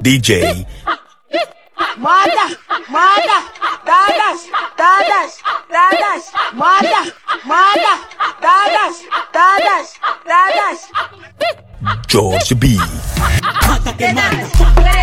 DJ. Mata, mata, tatas, tatas, tatas, mata, mata, tatas, tatas, tatas. George B. Mata que mata.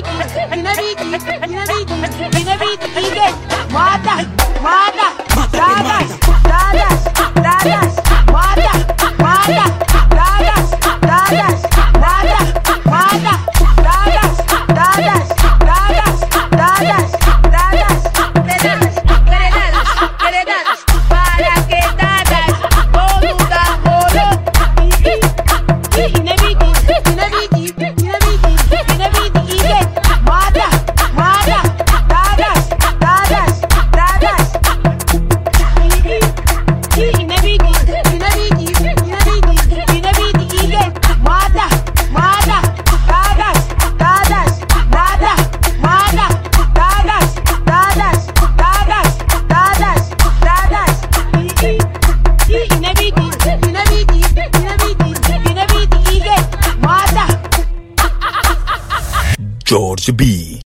بيك حنا بيك حنا بيك حنا بيك إيدك ما تحت ما George B.